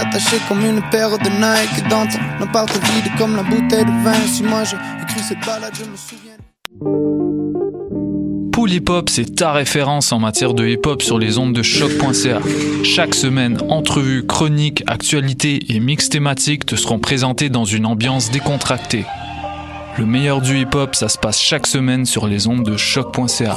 attaché comme une paire de appart vide comme la bouteille de vin. Si moi cette balade, je me souviens. Pool Hip Hop, c'est ta référence en matière de hip hop sur les ondes de choc.ca. Chaque semaine, entrevues, chroniques, actualités et mix thématiques te seront présentés dans une ambiance décontractée. Le meilleur du hip hop, ça se passe chaque semaine sur les ondes de choc.ca.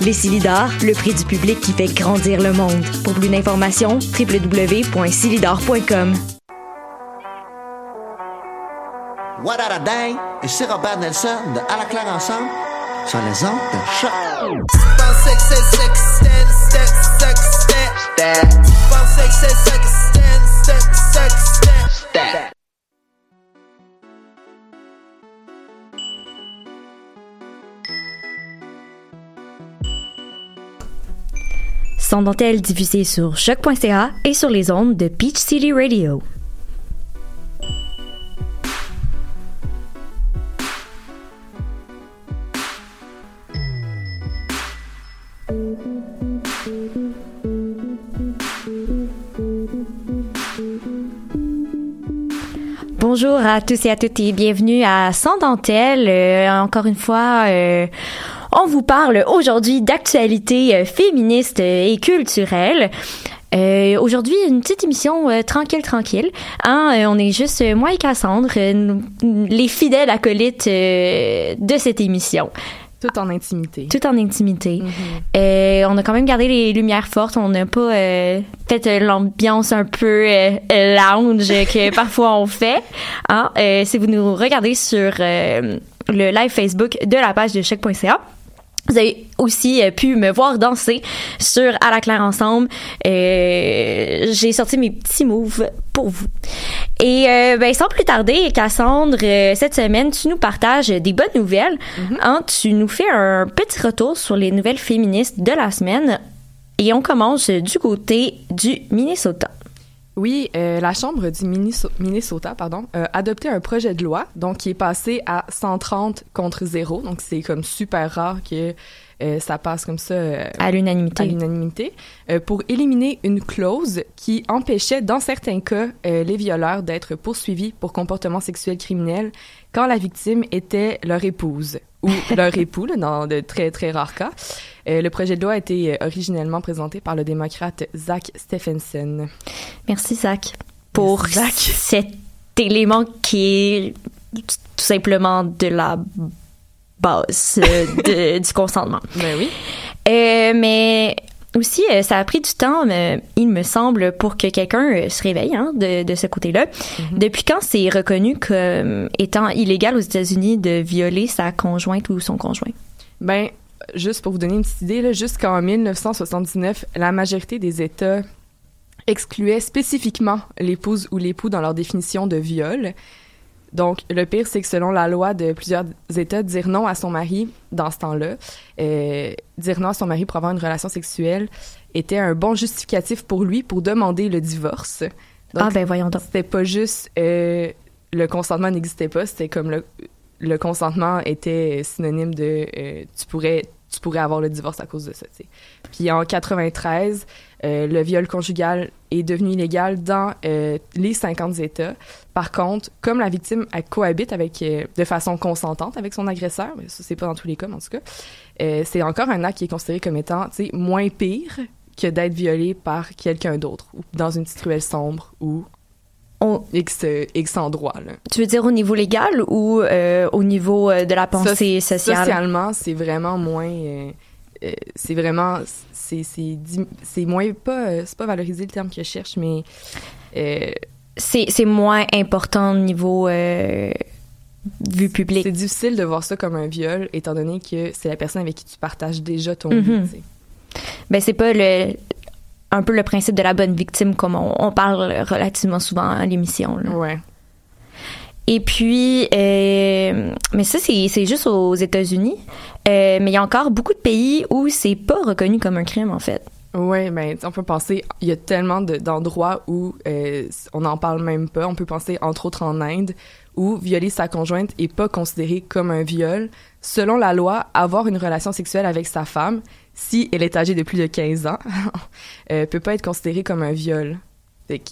Les Silidars, le prix du public qui fait grandir le monde. Pour plus d'informations, www.silidar.com. What a day? Robert Nelson de À la claire ensemble sur les ondes de choc. Sans dentelle diffusée sur choc.ca et sur les ondes de Peach City Radio. Bonjour à tous et à toutes et bienvenue à Sans dentelle. Euh, encore une fois, euh, on vous parle aujourd'hui d'actualité euh, féministe et culturelle. Euh, aujourd'hui, une petite émission euh, tranquille, tranquille. Hein, euh, on est juste euh, moi et Cassandre, euh, les fidèles acolytes euh, de cette émission. Tout en intimité. Tout en intimité. Euh, on a quand même gardé les lumières fortes. On n'a pas euh, fait euh, l'ambiance un peu euh, euh, lounge que parfois on fait. Hein? Euh, si vous nous regardez sur euh, le live Facebook de la page de choc.ca, vous avez aussi euh, pu me voir danser sur À la claire ensemble. Euh, J'ai sorti mes petits moves pour vous. Et euh, ben, sans plus tarder, Cassandre, euh, cette semaine, tu nous partages des bonnes nouvelles. Hein, tu nous fais un petit retour sur les nouvelles féministes de la semaine. Et on commence du côté du Minnesota. Oui, euh, la Chambre du Minneso- Minnesota pardon, a adopté un projet de loi donc qui est passé à 130 contre 0. Donc, c'est comme super rare que euh, ça passe comme ça euh, À l'unanimité. à l'unanimité euh, pour éliminer une clause qui empêchait, dans certains cas, euh, les violeurs d'être poursuivis pour comportement sexuel criminel quand la victime était leur épouse ou leur époux, là, dans de très, très rares cas. Euh, le projet de loi a été euh, originellement présenté par le démocrate Zach Stephenson. Merci, Zach, pour Zach. cet élément qui est tout simplement de la base euh, de- du consentement. Ben oui. Euh, mais aussi, euh, ça a pris du temps, mais il me semble, pour que quelqu'un euh, se réveille hein, de, de ce côté-là. Depuis quand c'est reconnu comme étant illégal aux États-Unis de violer sa conjointe ou son conjoint? Ben, juste pour vous donner une petite idée, jusqu'en 1979, la majorité des États excluaient spécifiquement l'épouse ou l'époux dans leur définition de viol. Donc, le pire, c'est que selon la loi de plusieurs États, dire non à son mari dans ce temps-là, euh, dire non à son mari pour avoir une relation sexuelle était un bon justificatif pour lui pour demander le divorce. Donc, ah ben voyons donc. c'était pas juste euh, le consentement n'existait pas. C'était comme le, le consentement était synonyme de euh, tu pourrais tu pourrais avoir le divorce à cause de ça. tu sais. Puis en 93, euh, le viol conjugal est devenu illégal dans euh, les 50 États. Par contre, comme la victime cohabite avec euh, de façon consentante avec son agresseur, mais ça c'est pas dans tous les cas, mais en tout cas, c'est encore un acte qui est considéré comme étant moins pire que d'être violé par quelqu'un d'autre ou dans une petite ruelle sombre ou On- X, X endroit. Là. Tu veux dire au niveau légal ou euh, au niveau euh, de la pensée Soci- sociale? Socialement, c'est vraiment moins. euh, euh, c'est vraiment. C'est moins. pas C'est pas valoriser le terme que je cherche, mais. C'est moins important au niveau vue publique. c'est difficile de voir ça comme un viol, étant donné que c'est la personne avec qui tu partages déjà ton Mhm. vie. tu sais. Ben c'est pas le un peu le principe de la bonne victime comme on, on parle relativement souvent à l'émission. Ouais. Et puis, euh, mais ça, c'est c'est juste aux États-Unis. Euh, mais il y a encore beaucoup de pays où c'est pas reconnu comme un crime, en fait. Ouais, ben, on peut penser, il y a tellement de- d'endroits où euh, on n'en parle même pas. On peut penser, entre autres, en Inde, où violer sa conjointe est pas considéré comme un viol. Selon la loi, avoir une relation sexuelle avec sa femme, si elle est âgée de plus de 15 ans, euh, peut pas être considéré comme un viol. Fait que,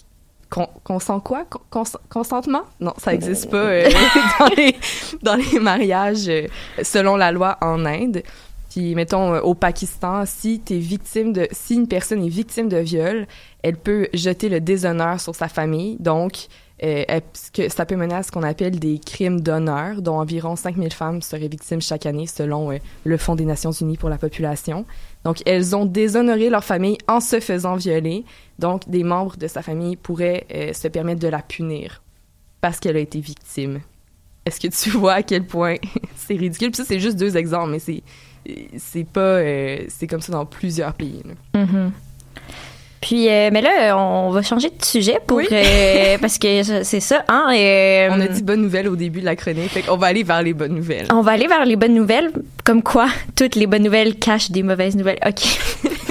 con- consent quoi? Con- cons- consentement? Non, ça existe pas euh, dans, les, dans les mariages euh, selon la loi en Inde. Puis, mettons, euh, au Pakistan, si t'es victime de, si une personne est victime de viol, elle peut jeter le déshonneur sur sa famille. Donc, euh, ça peut mener à ce qu'on appelle des crimes d'honneur, dont environ 5000 femmes seraient victimes chaque année, selon euh, le Fonds des Nations Unies pour la population. Donc, elles ont déshonoré leur famille en se faisant violer. Donc, des membres de sa famille pourraient euh, se permettre de la punir parce qu'elle a été victime. Est-ce que tu vois à quel point c'est ridicule? Puis ça, c'est juste deux exemples, mais c'est pas euh, c'est comme ça dans plusieurs pays. Mhm. Puis, euh, mais là, on va changer de sujet pour Oui. euh, parce que c'est ça, hein. et, euh, On a dit bonnes nouvelles au début de la chronique, fait qu'on va aller vers les bonnes nouvelles. On va aller vers les bonnes nouvelles, comme quoi toutes les bonnes nouvelles cachent des mauvaises nouvelles. OK.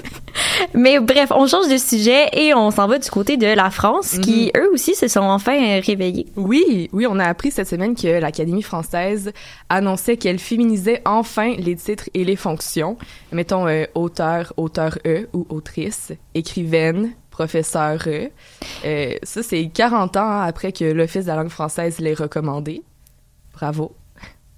Mais bref, on change de sujet et on s'en va du côté de la France, qui eux aussi se sont enfin réveillés. Oui, oui, on a appris cette semaine que l'Académie française annonçait qu'elle féminisait enfin les titres et les fonctions. Mettons euh, auteur, auteur E ou autrice, écrivaine, professeur E. Euh, ça, c'est 40 ans après que l'Office de la langue française l'ait recommandé. Bravo.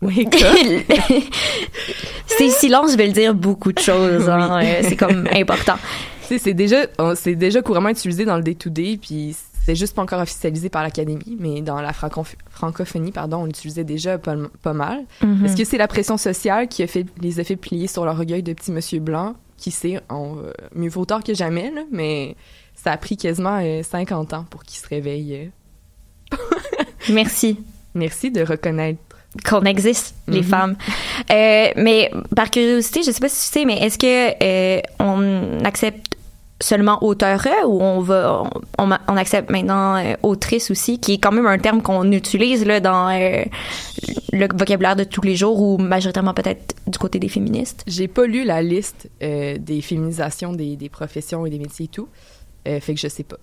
Oui, Ces silences veulent dire beaucoup de choses. hein, euh, c'est comme important. C'est déjà, c'est déjà couramment utilisé dans le day-to-day, puis c'est juste pas encore officialisé par l'Académie, mais dans la franco- francophonie, pardon, on l'utilisait déjà pas, pas mal. Mhm. Est-ce que c'est la pression sociale qui a fait, les fait plier sur leur orgueil de petit monsieur blanc? Qui sait, on, euh, mieux vaut tard que jamais, là, mais ça a pris quasiment euh, 50 ans pour qu'ils se réveillent. euh. Merci Merci de reconnaître. Qu'on existe, les Mhm. femmes. Euh, mais par curiosité, je sais pas si tu sais, mais est-ce que euh, on accepte seulement auteur ou on va on, on accepte maintenant euh, autrice aussi, qui est quand même un terme qu'on utilise là dans euh, le vocabulaire de tous les jours ou majoritairement peut-être du côté des féministes? J'ai pas lu la liste euh, des féminisations des, des professions et des métiers et tout, euh, fait que je sais pas.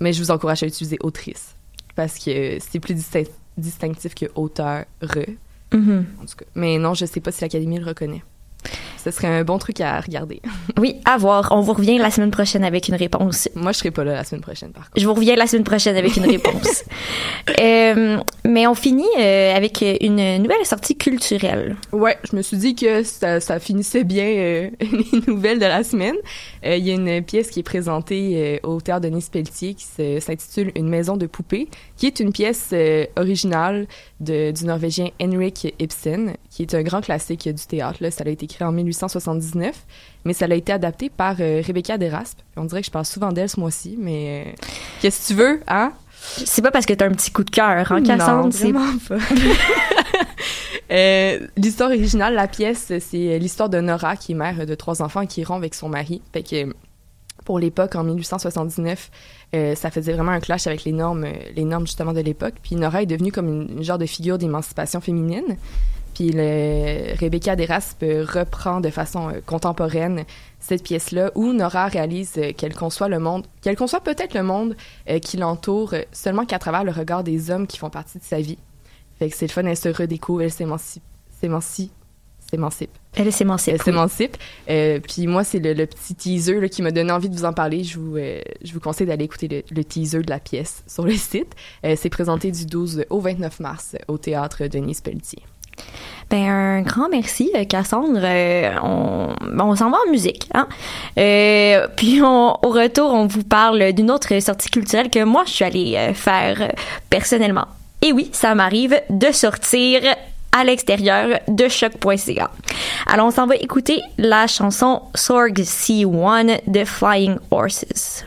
Mais je vous encourage à utiliser autrice, parce que c'est plus distin- distinctif que auteur, re, en tout cas. Mais non, je sais pas si l'Académie le reconnaît. Ce serait un bon truc à regarder. Oui, à voir. On vous revient la semaine prochaine avec une réponse. Moi, je serai pas là la semaine prochaine, par contre. Je vous reviens la semaine prochaine avec une réponse. Euh, mais on finit euh, avec une nouvelle sortie culturelle. Ouais, je me suis dit que ça, ça finissait bien euh, les nouvelles de la semaine. Il y a une pièce qui est présentée au théâtre Denis Pelletier qui s'intitule Une maison de poupées, qui est une pièce originale de, du Norvégien Henrik Ibsen, qui est un grand classique du théâtre. Là. Ça a été créé en 1879, mais ça a été adapté par euh, Rebecca Deraspe. On dirait que je parle souvent d'elle ce mois-ci, mais euh, qu'est-ce que tu veux, hein? C'est pas parce que t'as un petit coup de cœur, hein, Cassandre? C'est- vraiment pas. Euh, l'histoire originale, la pièce, c'est l'histoire de Nora qui est mère de trois enfants et qui rompt avec son mari. Fait que pour l'époque, en 1879, euh, ça faisait vraiment un clash avec les normes, euh, les normes justement de l'époque. Puis Nora est devenue comme une, une genre de figure d'émancipation féminine. Puis le, Rebecca Deraspe reprend de façon euh, contemporaine cette pièce-là où Nora réalise euh, qu'elle conçoit le monde, qu'elle conçoit peut-être le monde euh, qui l'entoure seulement qu'à travers le regard des hommes qui font partie de sa vie. Fait que c'est le fun, elle se redécouvre, elle s'émancipe, s'émancipe, s'émancipe. Elle s'émancipe. Elle s'émancipe. Euh, puis moi, c'est le, le petit teaser là, qui m'a donné envie de vous en parler. Je vous, euh, je vous conseille d'aller écouter le, le teaser de la pièce sur le site. Euh, c'est présenté du 12 au 29 mars au théâtre Denise Pelletier. Ben, un grand merci, euh, Cassandre. Euh, on ben, on s'en va en musique. Hein? Euh, puis au retour, on vous parle d'une autre sortie culturelle que moi, je suis allée faire personnellement. Et oui, ça m'arrive de sortir à l'extérieur de choc.ca. Alors, on s'en va écouter la chanson Sorg C1 de Flying Horses.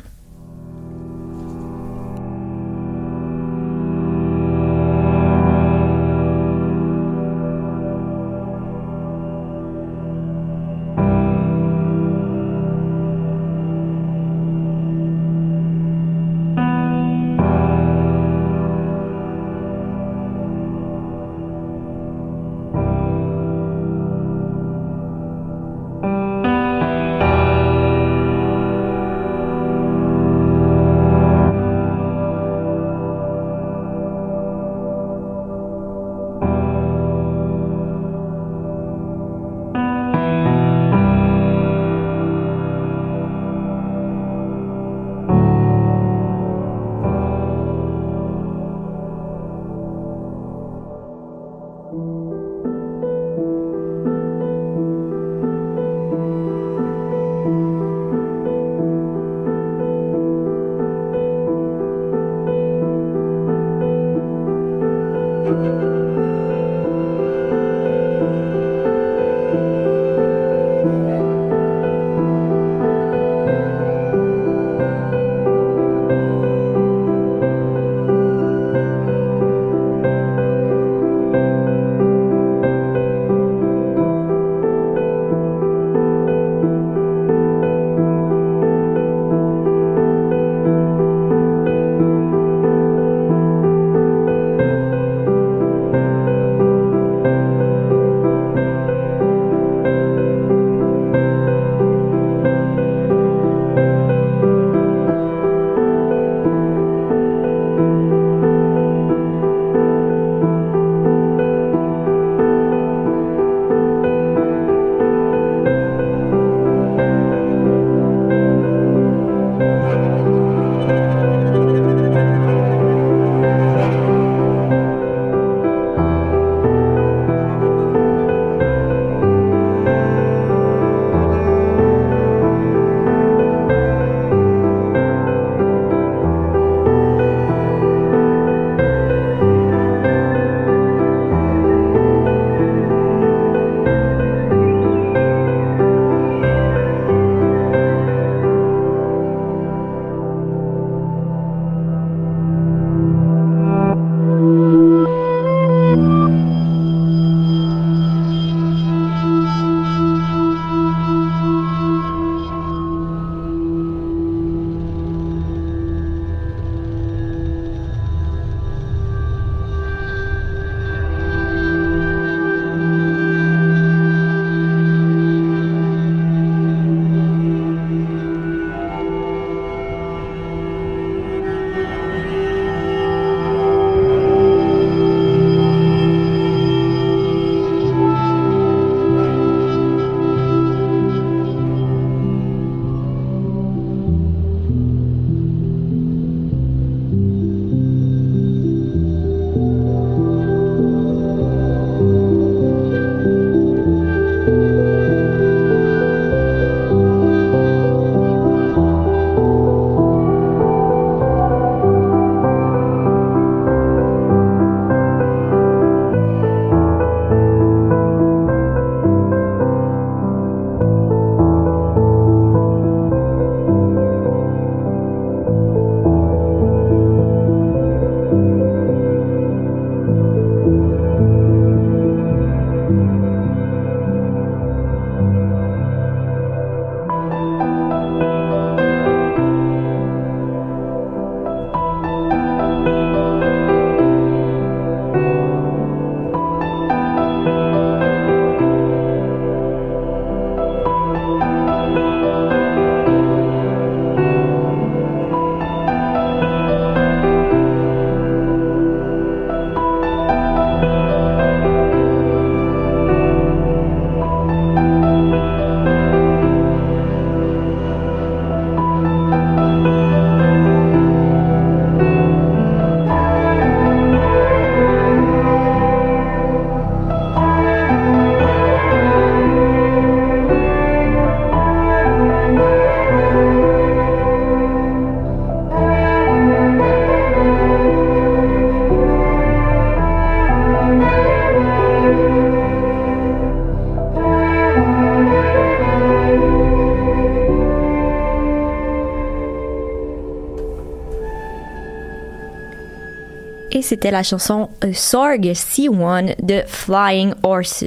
C'était la chanson Sorg C1 de Flying Horses.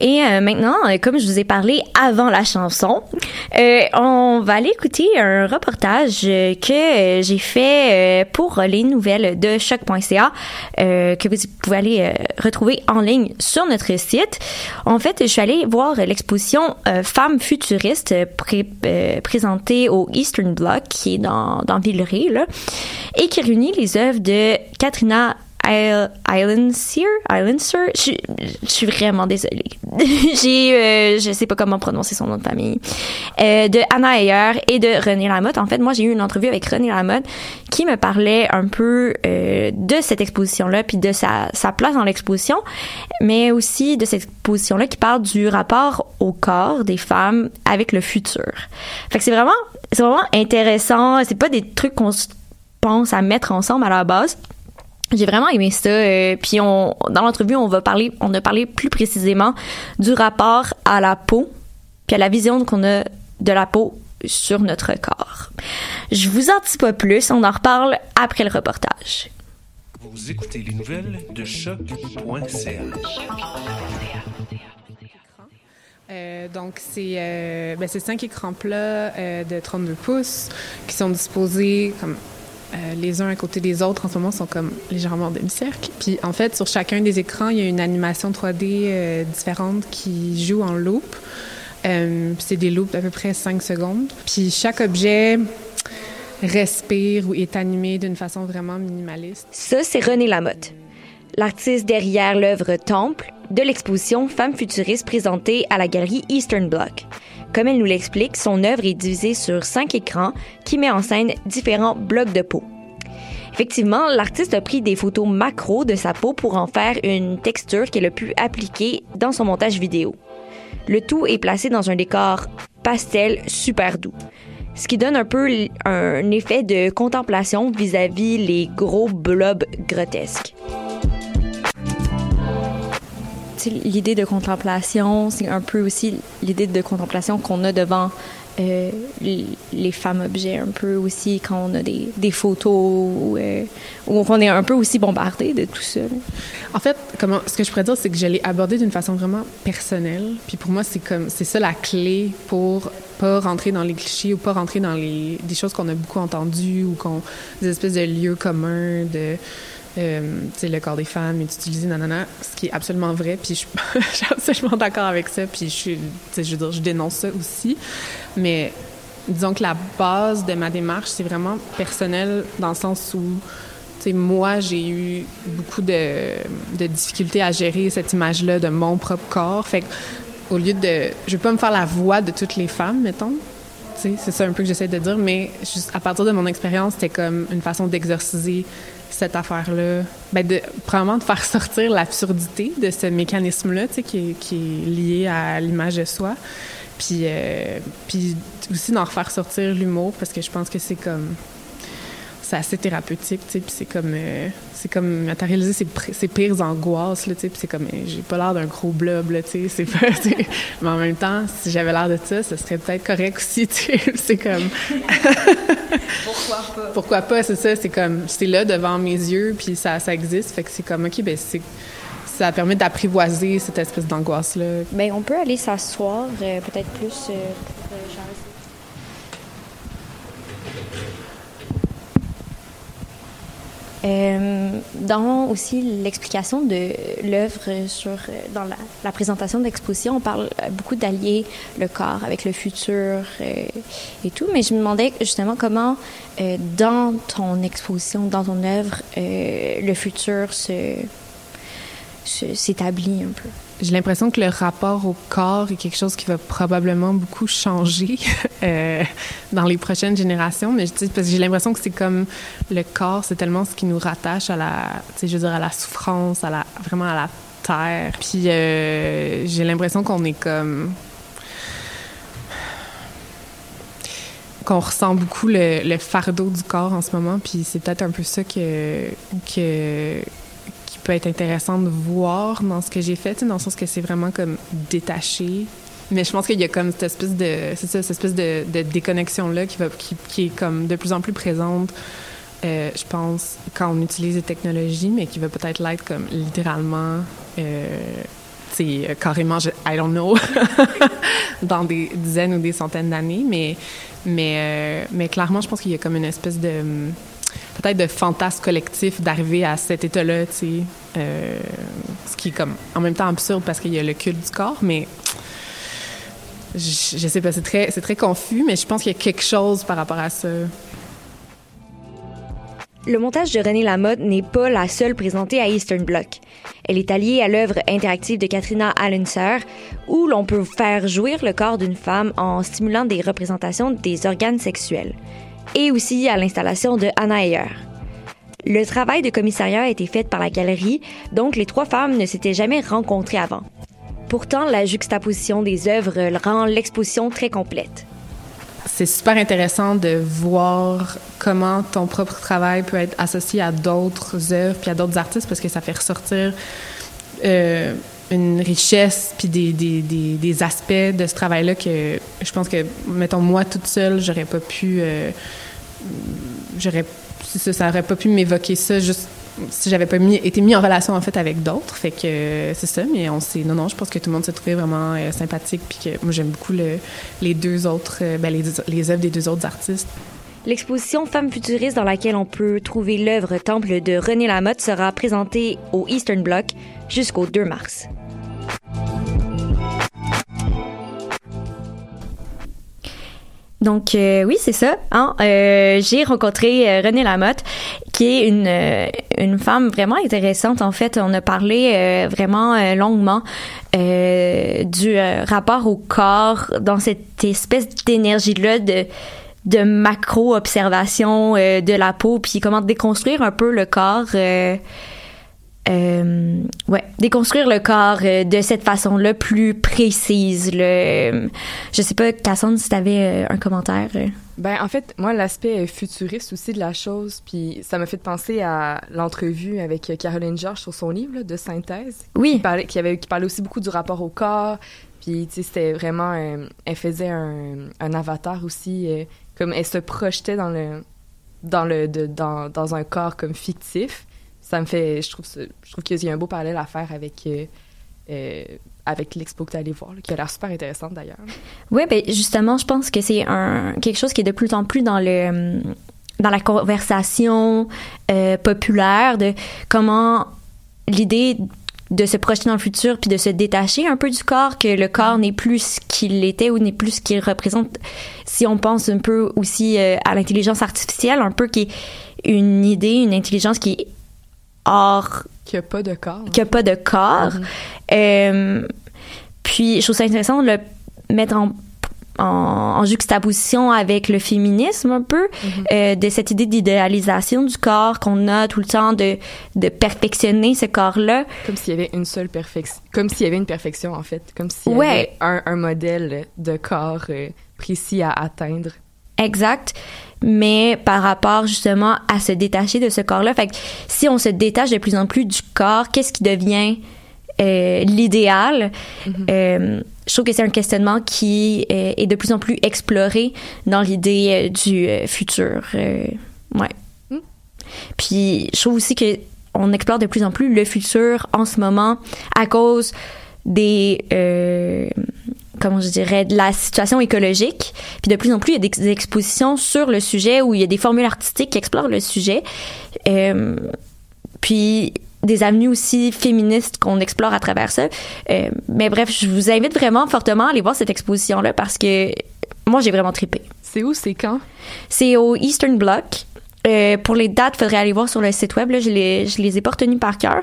Et euh, maintenant, euh, comme je vous ai parlé avant la chanson, euh, on va aller écouter un reportage euh, que j'ai fait pour les nouvelles de choc.ca que vous pouvez aller retrouver en ligne sur notre site. En fait, je suis allée voir l'exposition Femmes futuristes pré présentée au Eastern Bloc qui est dans, dans Villeray, là, et qui réunit les œuvres de Katrina Islandseer, Islandseer, je, je suis vraiment désolée. J'ai, euh, je sais pas comment prononcer son nom de famille. Euh, de Anna Ayer et de René Lamotte. En fait, moi, j'ai eu une entrevue avec René Lamotte qui me parlait un peu euh, de cette exposition-là, puis de sa, sa place dans l'exposition, mais aussi de cette exposition-là qui parle du rapport au corps des femmes avec le futur. Fait que c'est vraiment, c'est vraiment intéressant. C'est pas des trucs qu'on pense à mettre ensemble à la base j'ai vraiment aimé ça. Euh, puis on, dans l'entrevue, on va parler, on a parlé plus précisément du rapport à la peau, puis à la vision qu'on a de la peau sur notre corps. Je vous en dis pas plus, on en reparle après le reportage. Vous écoutez les nouvelles de choc.ca. Euh, donc, c'est euh, ben, cinq écrans plats euh, de 32 pouces qui sont disposés comme euh, les uns à côté des autres en ce moment sont comme légèrement en demi-cercle. Puis en fait, sur chacun des écrans, il y a une animation 3D euh, différente qui joue en loop. Euh, c'est des loops d'à peu près 5 secondes. Puis chaque objet respire ou est animé d'une façon vraiment minimaliste. Ça, c'est René Lamotte, l'artiste derrière l'œuvre Temple de l'exposition Femmes futuristes présentée à la galerie Eastern Bloc. Comme elle nous l'explique, son œuvre est divisée sur cinq écrans qui met en scène différents blocs de peau. Effectivement, l'artiste a pris des photos macro de sa peau pour en faire une texture qu'elle a pu appliquer dans son montage vidéo. Le tout est placé dans un décor pastel super doux, ce qui donne un peu un effet de contemplation vis-à-vis -vis les gros blobs grotesques l'idée de contemplation, c'est un peu aussi l'idée de contemplation qu'on a devant euh, les, femmes objets, un peu aussi quand on a des, photos euh, où, on est un peu aussi bombardé de tout ça. En fait, comment, ce que je pourrais dire, c'est que je l'ai abordé d'une façon vraiment personnelle. Puis pour moi, c'est comme c'est ça la clé pour pas rentrer dans les clichés ou pas rentrer dans les des choses qu'on a beaucoup entendues ou qu'on des espèces de lieux communs euh, le corps des femmes est utilisé, nanana, ce qui est absolument vrai, puis je, suis absolument d'accord avec ça, puis je je veux dire, je dénonce ça aussi, mais disons que la base de ma démarche, c'est vraiment personnel dans le sens où, moi, j'ai eu beaucoup de, difficultés à gérer cette image-là de mon propre corps, fait au lieu de, je veux pas me faire la voix de toutes les femmes, mettons, c'est ça un peu que j'essaie de dire, mais juste à partir de mon expérience, c'était comme une façon d'exorciser cette affaire-là, ben de, probablement de faire sortir l'absurdité de ce mécanisme-là, tu sais, qui, qui, est lié à l'image de soi. Puis, euh, puis aussi d'en refaire sortir l'humour, parce que je pense que c'est comme c'est assez thérapeutique, tu sais, puis c'est comme, euh, c'est comme, matérialiser ses, ses, pires angoisses, là, tu sais, puis c'est comme, euh, j'ai pas l'air d'un gros blob, là, tu sais, c'est pas, mais en même temps, si j'avais l'air de ça, ce serait peut-être correct aussi, tu sais, c'est comme... Pourquoi pas? Pourquoi pas, c'est ça, c'est comme, c'est là devant mes yeux, puis ça, ça existe, fait que c'est comme, OK, ben c'est ça permet d'apprivoiser cette espèce d'angoisse-là. Bien, on peut aller s'asseoir, euh, peut-être plus euh, pour euh, Euh, dans aussi l'explication de l'œuvre sur dans la, la présentation de l'exposition, on parle beaucoup d'allier le corps avec le futur euh, et tout, mais je me demandais justement comment euh, dans ton exposition, dans ton œuvre, euh, le futur se s'établit un peu. J'ai l'impression que le rapport au corps est quelque chose qui va probablement beaucoup changer euh, dans les prochaines générations. Mais parce que j'ai l'impression que c'est comme le corps, c'est tellement ce qui nous rattache à la, je veux dire, à la souffrance, à la, vraiment à la terre. Puis euh, j'ai l'impression qu'on est comme qu'on ressent beaucoup le, le, fardeau du corps en ce moment. Puis c'est peut-être un peu ça que que peut être intéressant de voir dans ce que j'ai fait, dans le sens que c'est vraiment comme détaché. Mais je pense qu'il y a comme cette espèce de, cette espèce de, de déconnexion là qui va, qui, est comme de plus en plus présente euh, je pense, quand on utilise les technologies, mais qui va peut-être l'être comme littéralement, euh, tu sais, carrément, je, I don't know, dans des dizaines ou des centaines d'années, mais, mais, euh, mais clairement, je pense qu'il y a comme une espèce de, peut-être de fantasme collectif d'arriver à cet état-là, tu sais, euh, ce qui est comme en même temps absurde parce qu'il y a le culte du corps, mais je, je sais pas, c'est très, très confus, mais je pense qu'il y a quelque chose par rapport à ça. Le montage de René Lamotte n'est pas la seule présentée à Eastern Bloc. Elle est alliée à l'œuvre interactive de Katrina Allenser, où l'on peut faire jouir le corps d'une femme en stimulant des représentations des organes sexuels, et aussi à l'installation de Anna Heyer. Le travail de commissariat a été fait par la galerie, donc les trois femmes ne s'étaient jamais rencontrées avant. Pourtant, la juxtaposition des œuvres rend l'exposition très complète. c'est super intéressant de voir comment ton propre travail peut être associé à d'autres œuvres puis à d'autres artistes parce que ça fait ressortir euh, une richesse puis des, des, des, aspects de ce travail-là que je pense que, mettons, moi toute seule, j'aurais pas pu. euh, j'aurais. Ça, ça aurait pas pu m'évoquer ça juste si j'avais pas été mis en relation en fait avec d'autres. Fait que euh, c'est ça, mais on s'est. Non, non, je pense que tout le monde s'est trouvé vraiment euh, sympathique puis que moi j'aime beaucoup le, les deux autres, ben, les, les œuvres des deux autres artistes. L'exposition Femmes futuristes dans laquelle on peut trouver l'œuvre Temple de René Lamotte sera présentée au Eastern Bloc jusqu'au 2 mars. Donc euh, oui, c'est ça. Hein? Euh, j'ai rencontré euh, Renée Lamotte, qui est une, euh, une femme vraiment intéressante. En fait, on a parlé vraiment longuement du rapport au corps dans cette espèce d'énergie-là de de macro-observation euh, de la peau, puis comment déconstruire un peu le corps. euh, euh, ouais, déconstruire le corps de cette façon-là plus précise. Le, euh, je sais pas, Cassandre, si t'avais un commentaire. Ben, en fait, moi, l'aspect futuriste aussi de la chose, puis ça m'a fait penser à l'entrevue avec Caroline Georges sur son livre là, de synthèse. Oui. Qui parlait, qui, avait, qui parlait aussi beaucoup du rapport au corps, puis, tu sais, c'était vraiment... euh, elle faisait un, un avatar aussi, euh, comme elle se projetait dans le... Dans, le, de, dans, dans un corps comme fictif. Ça me fait... Je trouve, je trouve qu'il y a un beau parallèle à faire avec... euh, euh, avec l'expo que tu allé voir, qui a l'air super intéressante d'ailleurs. Ouais, ben justement, je pense que c'est un quelque chose qui est de plus en plus dans le dans la conversation euh, populaire de comment l'idée de se projeter dans le futur puis de se détacher un peu du corps que le corps n'est plus ce qu'il était ou n'est plus ce qu'il représente si on pense un peu aussi euh, à l'intelligence artificielle un peu qui est une idée une intelligence qui est hors Qui a pas de corps. qui a pas de corps. Euh, puis je trouve ça intéressant de le mettre en, en, en juxtaposition avec le féminisme un peu, euh, de cette idée d'idéalisation du corps qu'on a tout le temps, de, de perfectionner ce corps-là. Comme s'il y avait une seule perfection. Comme s'il y avait une perfection, en fait. Comme s'il y Ouais. avait un, un modèle de corps euh, précis à atteindre. Exact. Mais par rapport justement à se détacher de ce corps-là, fait que si on se détache de plus en plus du corps, qu'est-ce qui devient euh, l'idéal Euh, Je trouve que c'est un questionnement qui euh, est de plus en plus exploré dans l'idée du futur. Ouais. Puis je trouve aussi que on explore de plus en plus le futur en ce moment à cause des euh, comment je dirais de la situation écologique puis de plus en plus il y a des expositions sur le sujet où il y a des formules artistiques qui explorent le sujet Euh, puis des avenues aussi féministes qu'on explore à travers ça Euh, mais bref je vous invite vraiment fortement à aller voir cette exposition là parce que moi j'ai vraiment trippé C'est où, c'est quand? c'est au Eastern Bloc. Euh, pour les dates, faudrait aller voir sur le site web. Là, je les, je les ai pas retenues par cœur,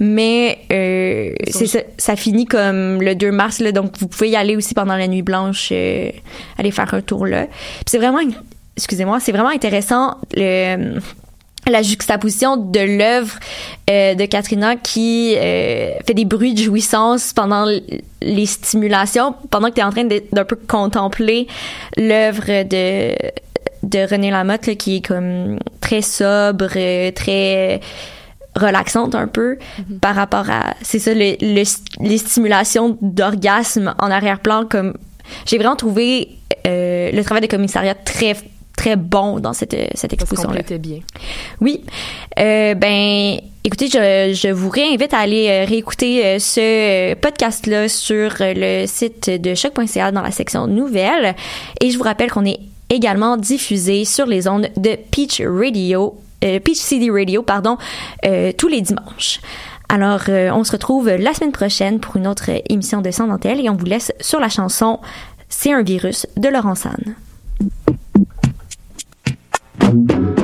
mais euh, c'est ça, ça finit comme le 2 mars. Là, donc vous pouvez y aller aussi pendant la nuit blanche, euh, aller faire un tour là. C'est vraiment, excusez-moi, c'est vraiment intéressant le la juxtaposition de l'œuvre euh, de Katrina qui euh, fait des bruits de jouissance pendant les stimulations, pendant que tu es en train d'un peu contempler l'œuvre de de René Lamotte là, qui est comme très sobre, euh, très relaxante un peu par rapport à c'est ça le, le- les stimulations d'orgasme en arrière-plan comme j'ai vraiment trouvé euh, le travail de commissariat très très bon dans cette, cette exposition-là. complétait bien. Oui. Euh, ben, écoutez, je, je vous réinvite à aller euh, réécouter euh, ce podcast-là sur euh, le site de choc.ca dans la section nouvelles. Et je vous rappelle qu'on est également diffusé sur les ondes de Peach Radio, euh, Peach CD Radio, pardon, euh, tous les dimanches. Alors, euh, on se retrouve la semaine prochaine pour une autre émission de Sans Dentelle et on vous laisse sur la chanson C'est un virus de Laurent San. thank you.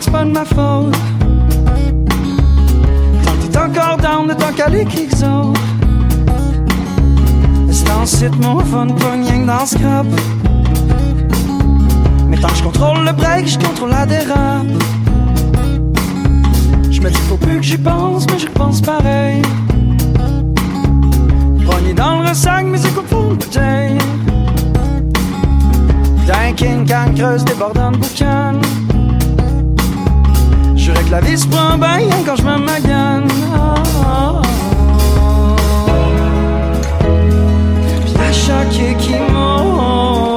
C'est de ma faute. Tant t'es encore down de t'en caler quelques autres. C'est ensuite mon fun, que dans ce crap. Mais tant que je contrôle le break, je contrôle la dérape. Je me dis faut plus que j'y pense, mais j'y pense pareil. Pogné dans le ressac, mes écoutes font le bouteille. D'un king can creuse débordant de boucan dirais que la vie se prend bien quand je me magane. Oh, oh, oh. À chaque équinoxe.